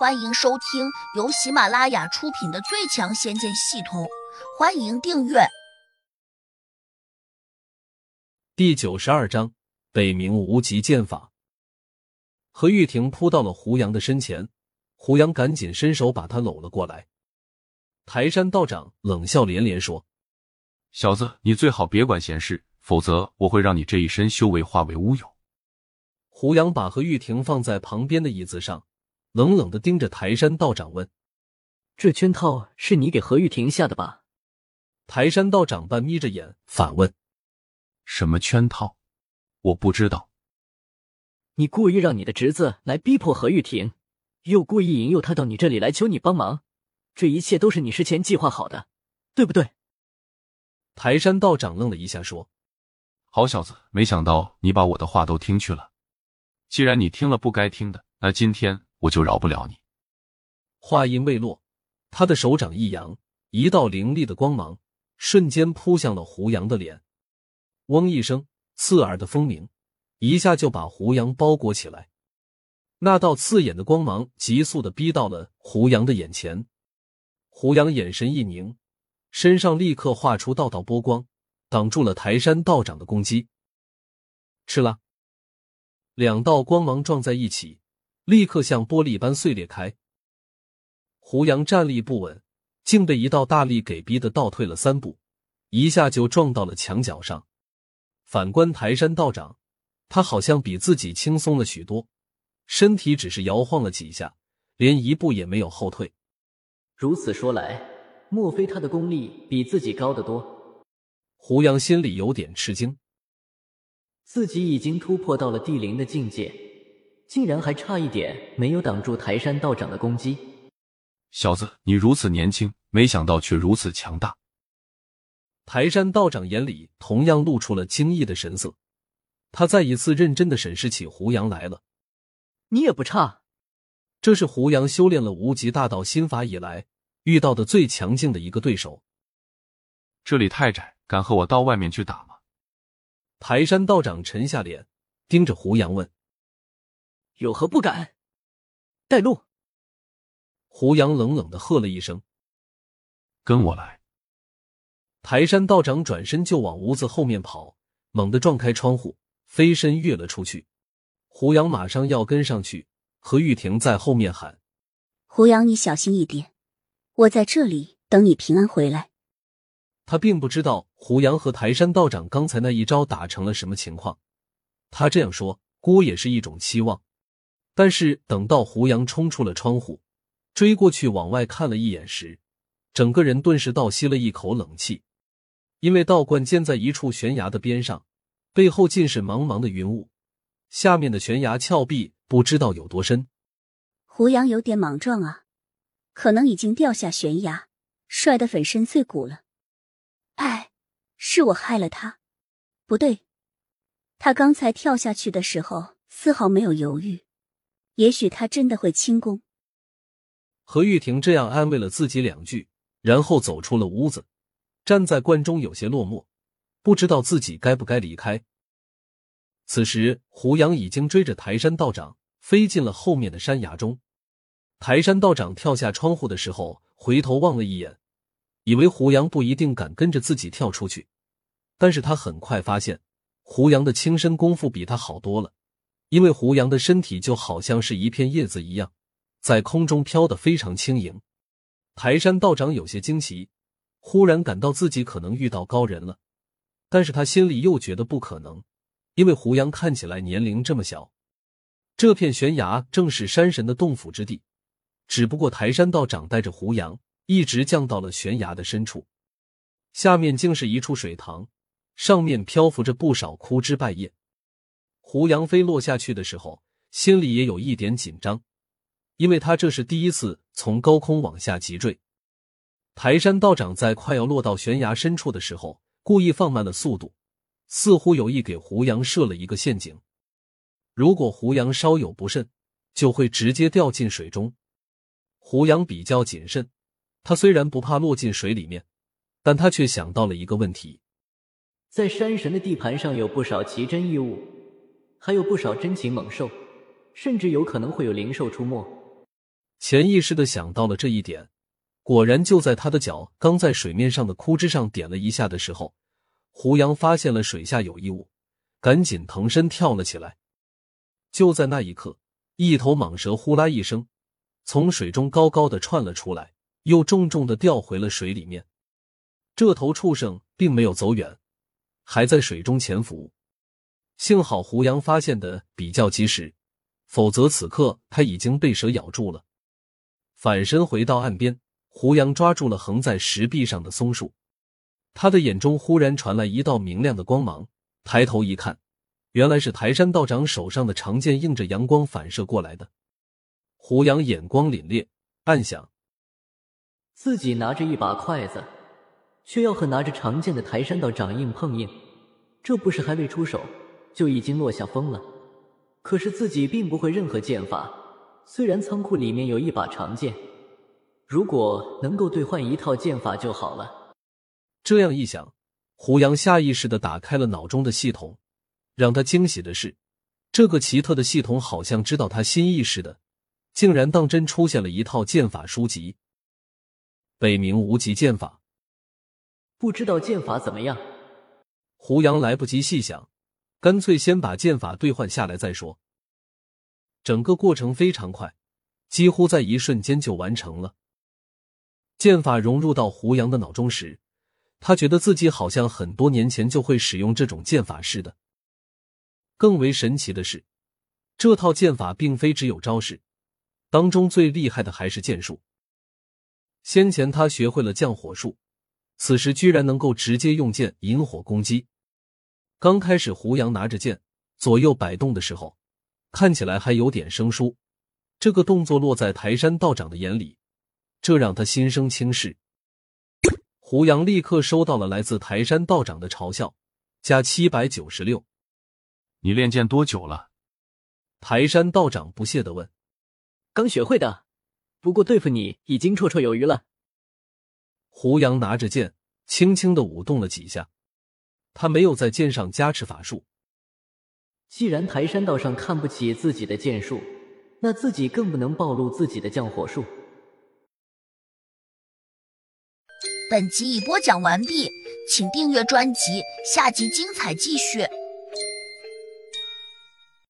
欢迎收听由喜马拉雅出品的《最强仙剑系统》，欢迎订阅。第九十二章：北冥无极剑法。何玉婷扑到了胡杨的身前，胡杨赶紧伸手把他搂了过来。台山道长冷笑连连说：“小子，你最好别管闲事，否则我会让你这一身修为化为乌有。”胡杨把何玉婷放在旁边的椅子上。冷冷的盯着台山道长问：“这圈套是你给何玉婷下的吧？”台山道长半眯着眼反问：“什么圈套？我不知道。你故意让你的侄子来逼迫何玉婷，又故意引诱他到你这里来求你帮忙，这一切都是你事前计划好的，对不对？”台山道长愣了一下，说：“好小子，没想到你把我的话都听去了。既然你听了不该听的，那今天……”我就饶不了你！话音未落，他的手掌一扬，一道凌厉的光芒瞬间扑向了胡杨的脸。嗡一声，刺耳的风鸣一下就把胡杨包裹起来。那道刺眼的光芒急速的逼到了胡杨的眼前。胡杨眼神一凝，身上立刻化出道道波光，挡住了台山道长的攻击。吃了，两道光芒撞在一起。立刻像玻璃般碎裂开。胡杨站立不稳，竟被一道大力给逼得倒退了三步，一下就撞到了墙角上。反观台山道长，他好像比自己轻松了许多，身体只是摇晃了几下，连一步也没有后退。如此说来，莫非他的功力比自己高得多？胡杨心里有点吃惊，自己已经突破到了地灵的境界。竟然还差一点没有挡住台山道长的攻击！小子，你如此年轻，没想到却如此强大。台山道长眼里同样露出了惊异的神色，他再一次认真的审视起胡杨来了。你也不差，这是胡杨修炼了无极大道心法以来遇到的最强劲的一个对手。这里太窄，敢和我到外面去打吗？台山道长沉下脸，盯着胡杨问。有何不敢？带路！胡杨冷冷的喝了一声：“跟我来！”台山道长转身就往屋子后面跑，猛地撞开窗户，飞身跃了出去。胡杨马上要跟上去，何玉婷在后面喊：“胡杨，你小心一点，我在这里等你平安回来。”他并不知道胡杨和台山道长刚才那一招打成了什么情况。他这样说，估也是一种期望。但是等到胡杨冲出了窗户，追过去往外看了一眼时，整个人顿时倒吸了一口冷气，因为道观建在一处悬崖的边上，背后尽是茫茫的云雾，下面的悬崖峭壁不知道有多深。胡杨有点莽撞啊，可能已经掉下悬崖，摔得粉身碎骨了。哎，是我害了他，不对，他刚才跳下去的时候丝毫没有犹豫。也许他真的会轻功。何玉婷这样安慰了自己两句，然后走出了屋子，站在观中有些落寞，不知道自己该不该离开。此时，胡杨已经追着台山道长飞进了后面的山崖中。台山道长跳下窗户的时候，回头望了一眼，以为胡杨不一定敢跟着自己跳出去，但是他很快发现，胡杨的轻身功夫比他好多了。因为胡杨的身体就好像是一片叶子一样，在空中飘得非常轻盈。台山道长有些惊奇，忽然感到自己可能遇到高人了，但是他心里又觉得不可能，因为胡杨看起来年龄这么小。这片悬崖正是山神的洞府之地，只不过台山道长带着胡杨一直降到了悬崖的深处，下面竟是一处水塘，上面漂浮着不少枯枝败叶。胡杨飞落下去的时候，心里也有一点紧张，因为他这是第一次从高空往下急坠。台山道长在快要落到悬崖深处的时候，故意放慢了速度，似乎有意给胡杨设了一个陷阱。如果胡杨稍有不慎，就会直接掉进水中。胡杨比较谨慎，他虽然不怕落进水里面，但他却想到了一个问题：在山神的地盘上有不少奇珍异物。还有不少珍禽猛兽，甚至有可能会有灵兽出没。潜意识的想到了这一点。果然，就在他的脚刚在水面上的枯枝上点了一下的时候，胡杨发现了水下有异物，赶紧腾身跳了起来。就在那一刻，一头蟒蛇呼啦一声从水中高高的窜了出来，又重重的掉回了水里面。这头畜生并没有走远，还在水中潜伏。幸好胡杨发现的比较及时，否则此刻他已经被蛇咬住了。反身回到岸边。胡杨抓住了横在石壁上的松树，他的眼中忽然传来一道明亮的光芒。抬头一看，原来是台山道长手上的长剑映着阳光反射过来的。胡杨眼光凛冽，暗想：自己拿着一把筷子，却要和拿着长剑的台山道长硬碰硬，这不是还未出手就已经落下风了？可是自己并不会任何剑法，虽然仓库里面有一把长剑。如果能够兑换一套剑法就好了。这样一想，胡杨下意识的打开了脑中的系统。让他惊喜的是，这个奇特的系统好像知道他心意似的，竟然当真出现了一套剑法书籍。北冥无极剑法，不知道剑法怎么样？胡杨来不及细想，干脆先把剑法兑换下来再说。整个过程非常快，几乎在一瞬间就完成了。剑法融入到胡杨的脑中时，他觉得自己好像很多年前就会使用这种剑法似的。更为神奇的是，这套剑法并非只有招式，当中最厉害的还是剑术。先前他学会了降火术，此时居然能够直接用剑引火攻击。刚开始胡杨拿着剑左右摆动的时候，看起来还有点生疏，这个动作落在台山道长的眼里。这让他心生轻视。胡杨立刻收到了来自台山道长的嘲笑，加七百九十六。你练剑多久了？台山道长不屑的问。刚学会的，不过对付你已经绰绰有余了。胡杨拿着剑，轻轻的舞动了几下，他没有在剑上加持法术。既然台山道上看不起自己的剑术，那自己更不能暴露自己的降火术。本集已播讲完毕，请订阅专辑，下集精彩继续。